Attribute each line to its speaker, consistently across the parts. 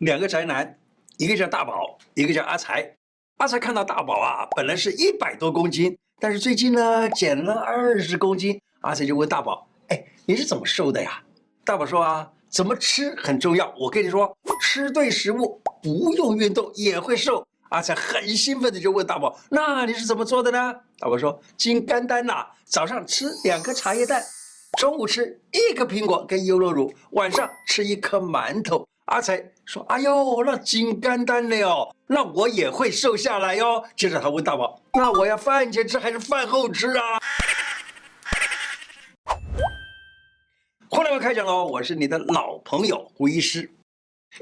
Speaker 1: 两个宅男，一个叫大宝，一个叫阿财。阿财看到大宝啊，本来是一百多公斤，但是最近呢减了二十公斤。阿财就问大宝：“哎，你是怎么瘦的呀？”大宝说：“啊，怎么吃很重要。我跟你说，吃对食物，不用运动也会瘦。”阿财很兴奋的就问大宝：“那你是怎么做的呢？”大宝说：“金肝丹呐，早上吃两颗茶叶蛋，中午吃一颗苹果跟优酪乳，晚上吃一颗馒头。”阿财说：“哎呦，那金刚丹了哟，那我也会瘦下来哟。”接着他问大宝：“那我要饭前吃还是饭后吃啊？”胡乃文开讲喽！我是你的老朋友胡医师。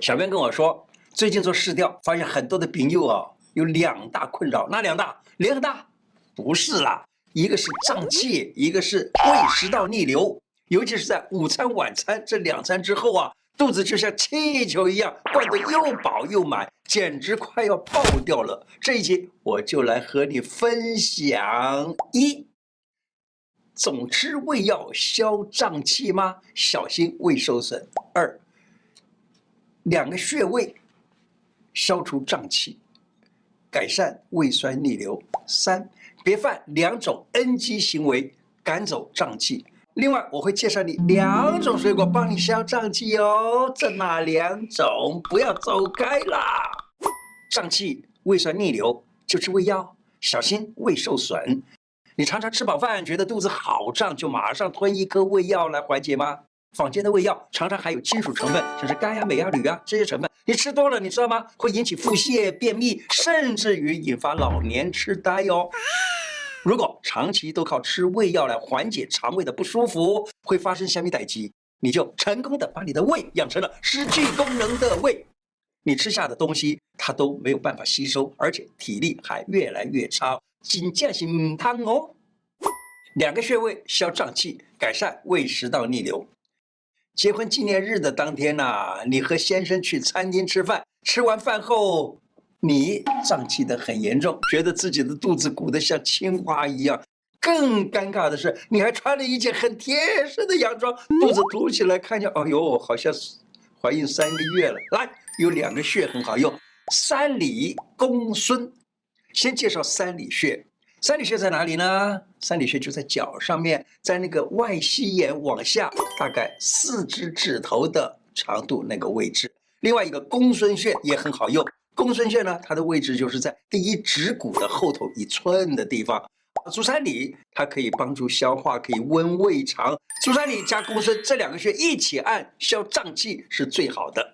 Speaker 1: 小编跟我说。最近做市调，发现很多的朋友啊，有两大困扰，哪两大？脸很大？不是啦，一个是胀气，一个是胃食道逆流。尤其是在午餐、晚餐这两餐之后啊，肚子就像气球一样，灌得又饱又满，简直快要爆掉了。这一集我就来和你分享：一，总吃胃药消胀气吗？小心胃受损。二，两个穴位。消除胀气，改善胃酸逆流。三，别犯两种 NG 行为，赶走胀气。另外，我会介绍你两种水果，帮你消胀气哦。这哪两种？不要走开啦！胀气、胃酸逆流，就吃胃药，小心胃受损。你常常吃饱饭觉得肚子好胀，就马上吞一颗胃药来缓解吗？坊间的胃药常常含有金属成分，像是钙呀、镁呀、铝啊这些成分。你吃多了，你知道吗？会引起腹泻、便秘，甚至于引发老年痴呆哟。如果长期都靠吃胃药来缓解肠胃的不舒服，会发生什么代志？你就成功的把你的胃养成了失去功能的胃，你吃下的东西它都没有办法吸收，而且体力还越来越差，真正是唔通哦。两个穴位消胀气，改善胃食道逆流。结婚纪念日的当天呐、你和先生去餐厅吃饭，吃完饭后，你胀气得很严重，觉得自己的肚子鼓得像青蛙一样。更尴尬的是，你还穿了一件很贴身的洋装，肚子凸起来，看见，哎呦，好像是怀孕三个月了。来，有两个穴很好用，三里、公孙。先介绍三里穴。三里穴在哪里呢？三里穴就在脚上面，在那个外膝眼往下大概四只指头的长度那个位置。另外一个公孙穴也很好用，公孙穴呢，它的位置就是在第一指骨的后头一寸的地方。足三里它可以帮助消化，可以温胃肠。足三里加公孙这两个穴一起按，消胀气是最好的。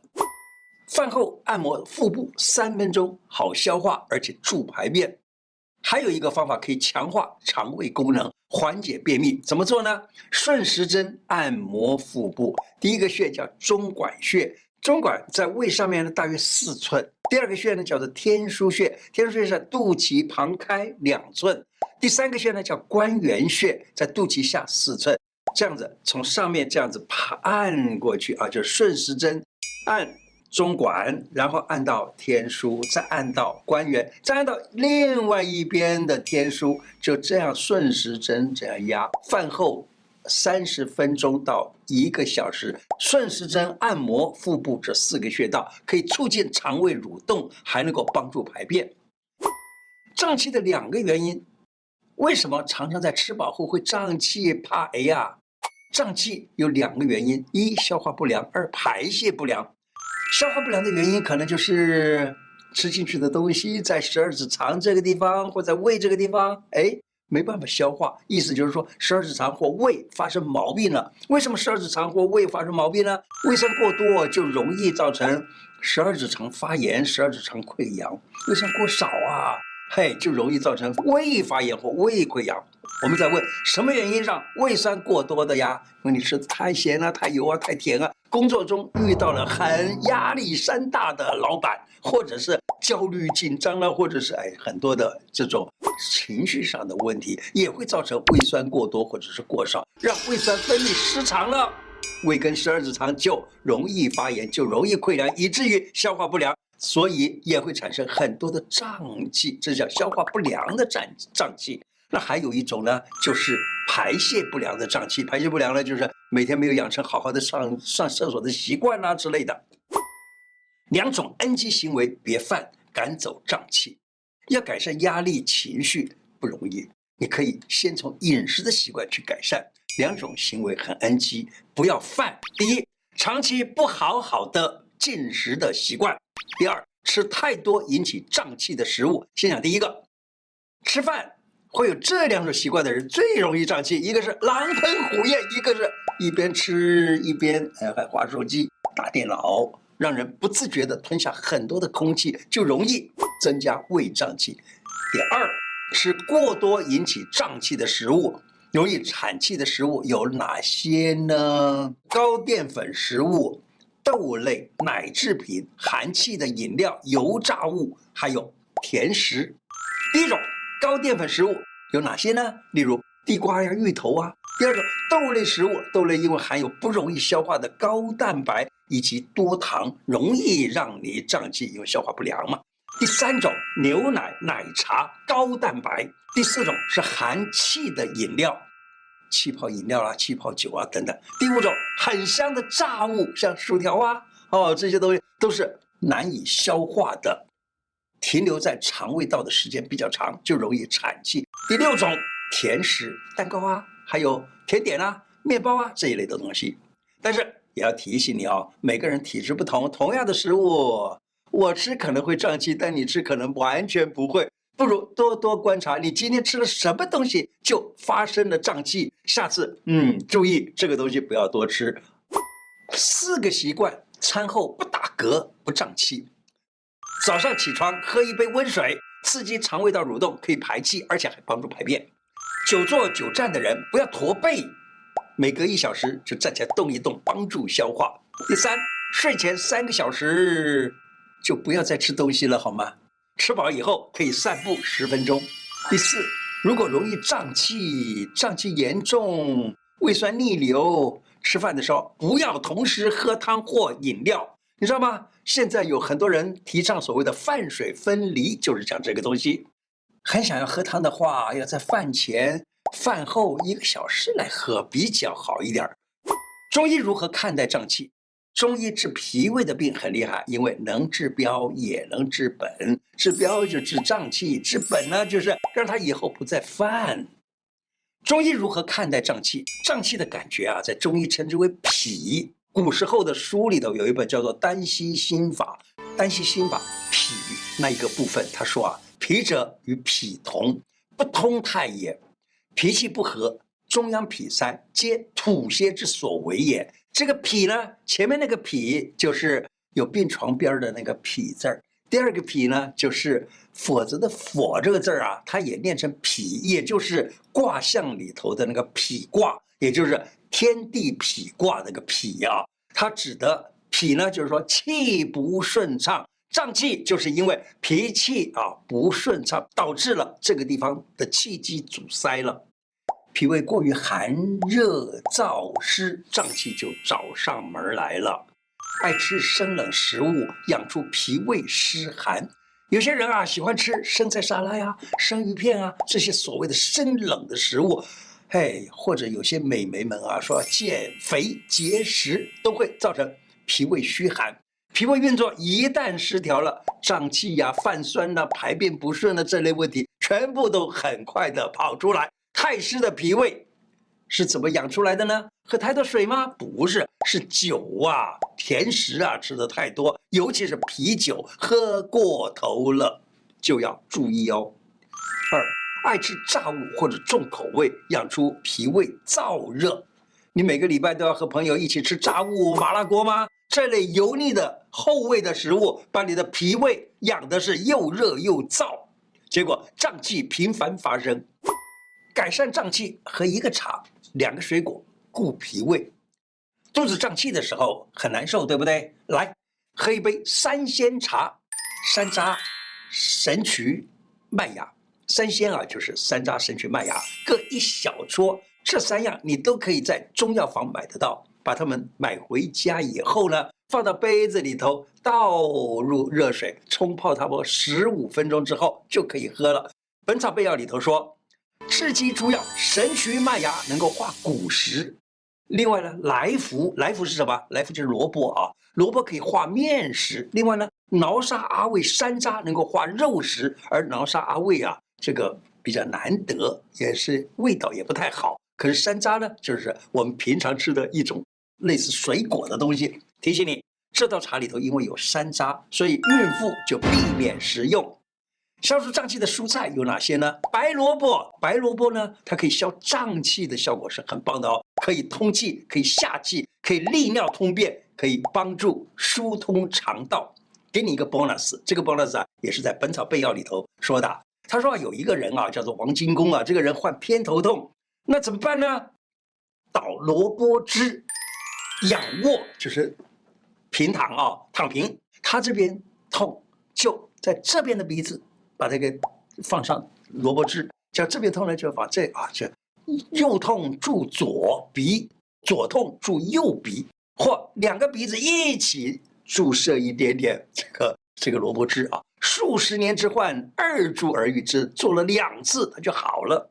Speaker 1: 饭后按摩腹部三分钟，好消化，而且助排便。还有一个方法可以强化肠胃功能，缓解便秘，怎么做呢？顺时针按摩腹部，第一个穴叫中脘穴，中脘在胃上面呢大约四寸。第二个穴呢叫做天枢穴，天枢穴在肚脐旁开两寸。第三个穴呢叫关元穴，在肚脐下四寸。这样子从上面这样子爬按过去啊，就顺时针按。中脘，然后按到天枢，再按到关元，再按到另外一边的天枢，就这样顺时针这样压。饭后三十分钟到一个小时，顺时针按摩腹部这四个穴道，可以促进肠胃蠕动，还能够帮助排便。胀气的两个原因，为什么常常在吃饱后会胀气？怕哎呀，胀气有两个原因：一消化不良，二排泄不良。消化不良的原因可能就是吃进去的东西在十二指肠这个地方或在胃这个地方，哎，没办法消化。意思就是说，十二指肠或胃发生毛病了。为什么十二指肠或胃发生毛病呢？胃酸过多就容易造成十二指肠发炎、十二指肠溃疡；胃酸过少啊，嘿，就容易造成胃发炎或胃溃疡。我们在问什么原因让胃酸过多的呀？因为你吃太咸啊、太油啊、太甜啊。工作中遇到了很压力山大的老板，或者是焦虑紧张了，或者是哎很多的这种情绪上的问题，也会造成胃酸过多或者是过少，让胃酸分泌失常了，胃跟十二指肠就容易发炎，就容易溃疡，以至于消化不良，所以也会产生很多的胀气，这叫消化不良的胀胀气。那还有一种呢，就是排泄不良的胀气。排泄不良呢，就是每天没有养成好好的上上厕所的习惯啊之类的。两种 NG 行为别犯，赶走胀气。要改善压力情绪不容易，你可以先从饮食的习惯去改善。两种行为很 NG，不要犯。第一，长期不好好的进食的习惯；第二，吃太多引起胀气的食物。先讲第一个，吃饭会有这两种习惯的人最容易胀气，一个是狼吞虎咽，一个是一边吃一边哎还滑手机、打电脑，让人不自觉地吞下很多的空气，就容易增加胃胀气。第二，吃过多引起胀气的食物。容易产气的食物有哪些呢？高淀粉食物、豆类、奶制品、含气的饮料、油炸物，还有甜食。第一种高淀粉食物有哪些呢？例如地瓜呀、芋头啊。第二种豆类食物，豆类因为含有不容易消化的高蛋白以及多糖，容易让你胀气，因为消化不良嘛。第三种牛奶、奶茶，高蛋白。第四种是含气的饮料，气泡饮料、啊、气泡酒啊等等。第五种很香的炸物，像薯条啊，哦，这些东西都是难以消化的，停留在肠胃道的时间比较长，就容易产气。第六种甜食，蛋糕啊，还有甜点啊、面包啊这一类的东西。但是也要提醒你哦，每个人体质不同，同样的食物，我吃可能会胀气，但你吃可能完全不会。不如多多观察，你今天吃了什么东西就发生了胀气。下次，嗯，注意这个东西不要多吃。四个习惯，餐后不打嗝不胀气。早上起床喝一杯温水，刺激肠胃道蠕动，可以排气，而且还帮助排便。久坐久站的人不要驼背，每隔一小时就站起来动一动，帮助消化。第三，睡前三个小时就不要再吃东西了，好吗？吃饱以后可以散步十分钟。第四，如果容易胀气、胀气严重、胃酸逆流，吃饭的时候不要同时喝汤或饮料，你知道吗？现在有很多人提倡所谓的饭水分离，就是讲这个东西。很想要喝汤的话，要在饭前、饭后一个小时来喝比较好一点。中医如何看待胀气？中医治脾胃的病很厉害，因为能治标也能治本。治标就治胀气，治本呢就是让他以后不再犯。中医如何看待胀气？胀气的感觉啊，在中医称之为脾。古时候的书里头有一本叫做《丹溪心法》，丹溪心法脾那一个部分，他说啊，脾者与脾同，不通太也。脾气不和，中央痞塞，皆吐泻之所为也。这个脾呢，前面那个脾就是有病床边的那个痞字儿，第二个脾呢，就是否则的否这个字儿啊，它也念成脾，也就是卦象里头的那个脾卦，也就是天地痞卦那个痞啊。它指的痞呢，就是说气不顺畅，胀气就是因为脾气啊不顺畅，导致了这个地方的气机阻塞了。脾胃过于寒热燥湿，胀气就找上门来了。爱吃生冷食物，养出脾胃湿寒。有些人啊，喜欢吃生菜沙拉呀、生鱼片啊，这些所谓的生冷的食物。嘿，或者有些美眉们啊，说减肥节食都会造成脾胃虚寒。脾胃运作一旦失调了，胀气呀、泛酸呐、排便不顺的这类问题，全部都很快的跑出来。太湿的脾胃是怎么养出来的呢？喝太多水吗？不是，是酒啊、甜食啊吃的太多，尤其是啤酒喝过头了，就要注意哦。二，爱吃炸物或者重口味，养出脾胃燥热。你每个礼拜都要和朋友一起吃炸物、麻辣锅吗？这类油腻的厚味的食物，把你的脾胃养的是又热又燥，结果胀气频繁发生。改善胀气，喝一个茶，两个水果，顾脾胃。肚子胀气的时候很难受，对不对？来，喝一杯三鲜茶，山楂、神曲、麦芽。三鲜啊，就是山楂、神曲、麦芽，各一小撮。这三样你都可以在中药房买得到。把它们买回家以后呢，放到杯子里头，倒入热水冲泡，差不多十五分钟之后就可以喝了。《本草备药》里头说。赤鸡诸药，神曲麦芽能够化骨实，另外呢，来福，来福是什么？来福就是萝卜啊，萝卜可以化面食。另外呢，挠沙阿魏山楂能够化肉食，而挠沙阿魏啊，这个比较难得，也是味道也不太好。可是山楂呢，就是我们平常吃的一种类似水果的东西。提醒你，这道茶里头因为有山楂，所以孕妇就避免食用。消除胀气的蔬菜有哪些呢？白萝卜，白萝卜呢，它可以消胀气的效果是很棒的哦，可以通气，可以下气，可以利尿通便，可以帮助疏通肠道。给你一个 bonus，这个 bonus 啊，也是在《本草备药》里头说的。他说啊有一个人啊，叫做王金公啊，这个人患偏头痛，那怎么办呢？倒萝卜汁，仰卧就是平躺啊，躺平，他这边痛就在这边的鼻子。把这个放上萝卜汁，叫这边痛呢，就把这啊，就右痛住左鼻，左痛住右鼻，或两个鼻子一起注射一点点这个这个萝卜汁啊。数十年之患，二注而愈之，做了两次，它就好了。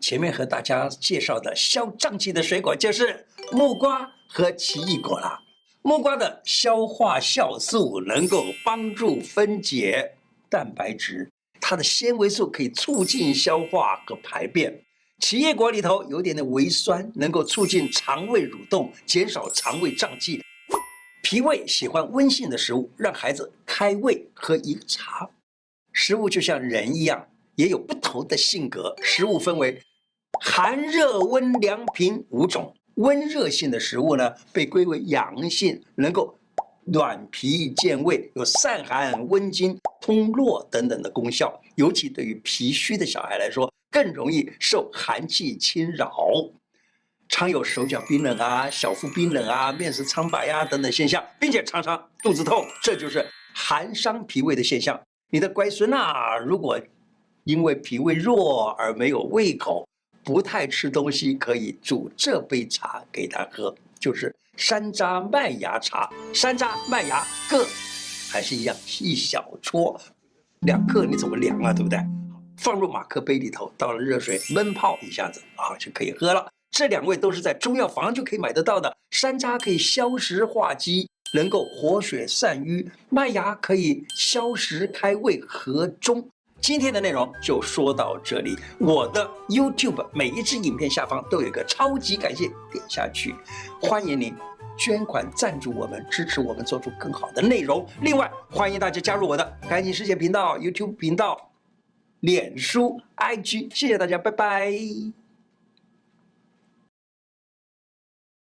Speaker 1: 前面和大家介绍的消胀气的水果就是木瓜和奇异果啦。木瓜的消化酵素能够帮助分解。蛋白质，它的纤维素可以促进消化和排便。奇异果里头有点的微酸，能够促进肠胃蠕动，减少肠胃胀气。脾胃喜欢温性的食物，让孩子开胃喝一个茶。食物就像人一样，也有不同的性格。食物分为寒、热、温、凉、平五种。温热性的食物呢，被归为阳性，能够。暖脾健胃，有散寒、温经、通络等等的功效。尤其对于脾虚的小孩来说，更容易受寒气侵扰，常有手脚冰冷啊、小腹冰冷啊、面色苍白啊等等现象，并且常常肚子痛，这就是寒伤脾胃的现象。你的乖孙啊，如果因为脾胃弱而没有胃口，不太吃东西，可以煮这杯茶给他喝，就是。山楂麦芽茶，山楂麦芽各还是一样，一小撮，两克你怎么量啊？对不对？放入马克杯里头，倒了热水闷泡一下子啊，就可以喝了。这两味都是在中药房就可以买得到的。山楂可以消食化积，能够活血散瘀；麦芽可以消食开胃和中。今天的内容就说到这里。我的 YouTube 每一支影片下方都有一个超级感谢，点下去，欢迎您。捐款赞助我们，支持我们做出更好的内容。另外，欢迎大家加入我的“赶紧世界”频道、YouTube 频道、脸书、IG。谢谢大家，拜拜。